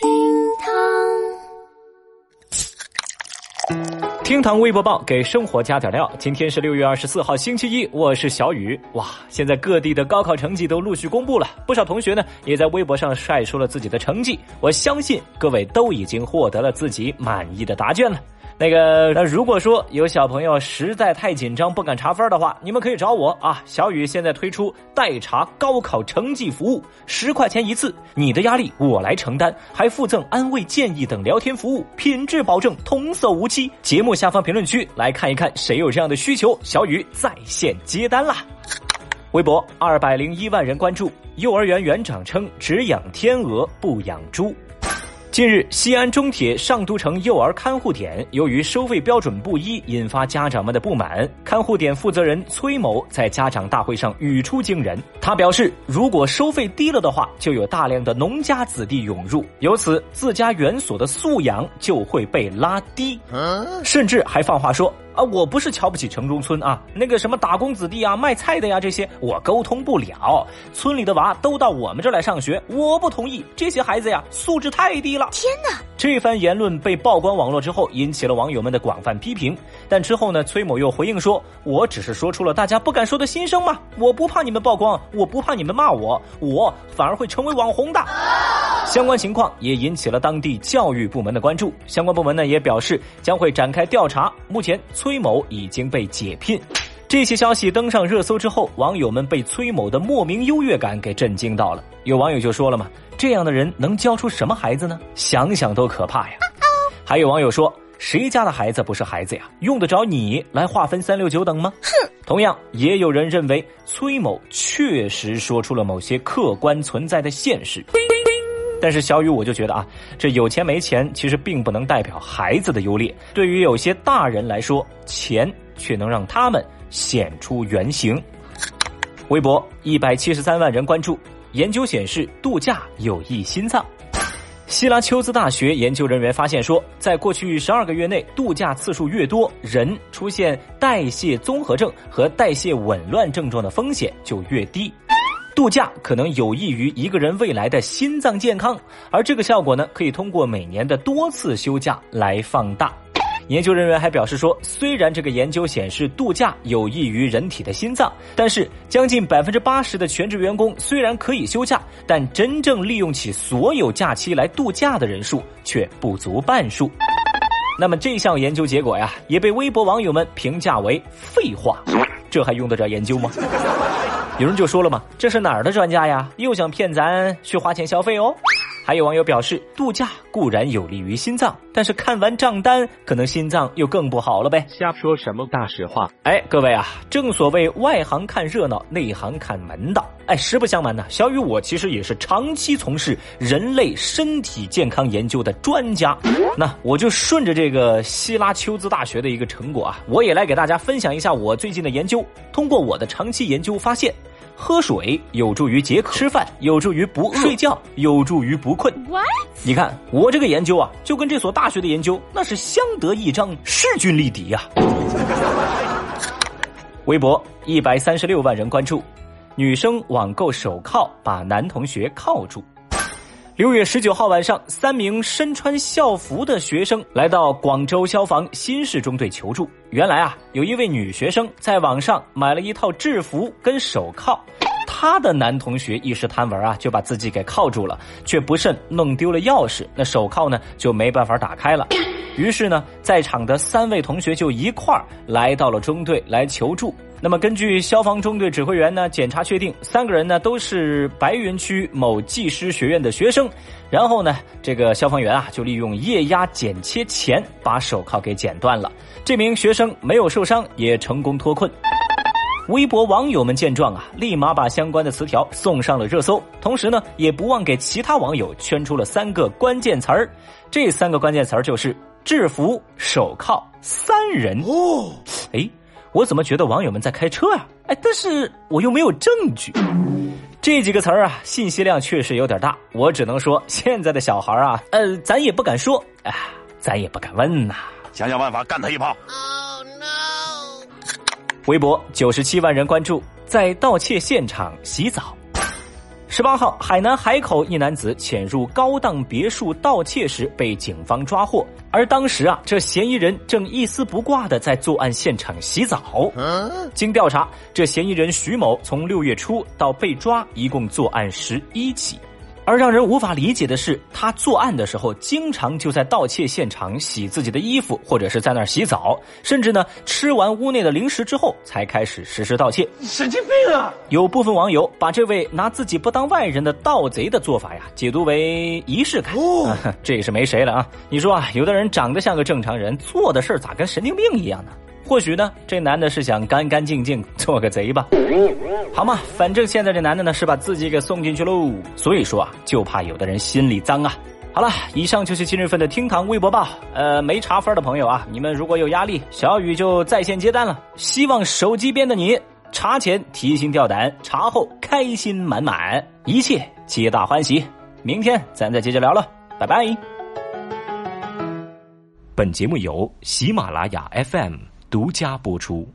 听。厅堂微博报给生活加点料。今天是六月二十四号，星期一，我是小雨。哇，现在各地的高考成绩都陆续公布了，不少同学呢也在微博上晒出了自己的成绩。我相信各位都已经获得了自己满意的答卷了。那个，那如果说有小朋友实在太紧张不敢查分的话，你们可以找我啊。小雨现在推出代查高考成绩服务，十块钱一次，你的压力我来承担，还附赠安慰建议等聊天服务，品质保证，童叟无欺。节目下方评论区来看一看谁有这样的需求，小雨在线接单啦。微博二百零一万人关注，幼儿园园长称只养天鹅不养猪。近日，西安中铁上都城幼儿看护点由于收费标准不一，引发家长们的不满。看护点负责人崔某在家长大会上语出惊人，他表示，如果收费低了的话，就有大量的农家子弟涌入，由此自家园所的素养就会被拉低，甚至还放话说。啊，我不是瞧不起城中村啊，那个什么打工子弟啊、卖菜的呀，这些我沟通不了。村里的娃都到我们这儿来上学，我不同意。这些孩子呀，素质太低了。天哪！这番言论被曝光网络之后，引起了网友们的广泛批评。但之后呢，崔某又回应说：“我只是说出了大家不敢说的心声嘛，我不怕你们曝光，我不怕你们骂我，我反而会成为网红的。”相关情况也引起了当地教育部门的关注。相关部门呢也表示将会展开调查。目前崔某已经被解聘。这些消息登上热搜之后，网友们被崔某的莫名优越感给震惊到了。有网友就说了嘛：“这样的人能教出什么孩子呢？想想都可怕呀！”还有网友说：“谁家的孩子不是孩子呀？用得着你来划分三六九等吗？”哼。同样，也有人认为崔某确实说出了某些客观存在的现实。但是小雨我就觉得啊，这有钱没钱其实并不能代表孩子的优劣。对于有些大人来说，钱却能让他们显出原形。微博一百七十三万人关注，研究显示度假有益心脏。希拉丘兹大学研究人员发现说，在过去十二个月内，度假次数越多，人出现代谢综合症和代谢紊乱症状的风险就越低。度假可能有益于一个人未来的心脏健康，而这个效果呢，可以通过每年的多次休假来放大。研究人员还表示说，虽然这个研究显示度假有益于人体的心脏，但是将近百分之八十的全职员工虽然可以休假，但真正利用起所有假期来度假的人数却不足半数。那么这项研究结果呀，也被微博网友们评价为废话，这还用得着研究吗？有人就说了嘛，这是哪儿的专家呀？又想骗咱去花钱消费哦。还有网友表示，度假固然有利于心脏，但是看完账单，可能心脏又更不好了呗。瞎说什么大实话？哎，各位啊，正所谓外行看热闹，内行看门道。哎，实不相瞒呢，小雨我其实也是长期从事人类身体健康研究的专家。那我就顺着这个希拉丘兹大学的一个成果啊，我也来给大家分享一下我最近的研究。通过我的长期研究发现。喝水有助于解渴，吃饭有助于不饿，睡觉有助于不困。你看我这个研究啊，就跟这所大学的研究那是相得益彰，势均力敌呀。微博一百三十六万人关注，女生网购手铐把男同学铐住。六月十九号晚上，三名身穿校服的学生来到广州消防新市中队求助。原来啊，有一位女学生在网上买了一套制服跟手铐，她的男同学一时贪玩啊，就把自己给铐住了，却不慎弄丢了钥匙，那手铐呢就没办法打开了。于是呢，在场的三位同学就一块儿来到了中队来求助。那么，根据消防中队指挥员呢检查确定，三个人呢都是白云区某技师学院的学生。然后呢，这个消防员啊就利用液压剪切钳把手铐给剪断了。这名学生没有受伤，也成功脱困。微博网友们见状啊，立马把相关的词条送上了热搜，同时呢，也不忘给其他网友圈出了三个关键词儿。这三个关键词儿就是制服、手铐、三人。哦，我怎么觉得网友们在开车啊？哎，但是我又没有证据。这几个词儿啊，信息量确实有点大。我只能说，现在的小孩啊，呃，咱也不敢说，哎，咱也不敢问呐。想想办法干他一炮。Oh no！微博九十七万人关注，在盗窃现场洗澡。十八号，海南海口一男子潜入高档别墅盗窃时被警方抓获，而当时啊，这嫌疑人正一丝不挂的在作案现场洗澡。经调查，这嫌疑人徐某从六月初到被抓，一共作案十一起。而让人无法理解的是，他作案的时候经常就在盗窃现场洗自己的衣服，或者是在那儿洗澡，甚至呢吃完屋内的零食之后才开始实施盗窃。神经病啊！有部分网友把这位拿自己不当外人的盗贼的做法呀，解读为仪式感。哦，这也是没谁了啊！你说啊，有的人长得像个正常人，做的事儿咋跟神经病一样呢？或许呢，这男的是想干干净净做个贼吧？好嘛，反正现在这男的呢是把自己给送进去喽，所以说啊，就怕有的人心里脏啊。好了，以上就是今日份的厅堂微博报。呃，没查分的朋友啊，你们如果有压力，小雨就在线接单了。希望手机边的你查前提心吊胆，查后开心满满，一切皆大欢喜。明天咱再接着聊了，拜拜。本节目由喜马拉雅 FM。独家播出。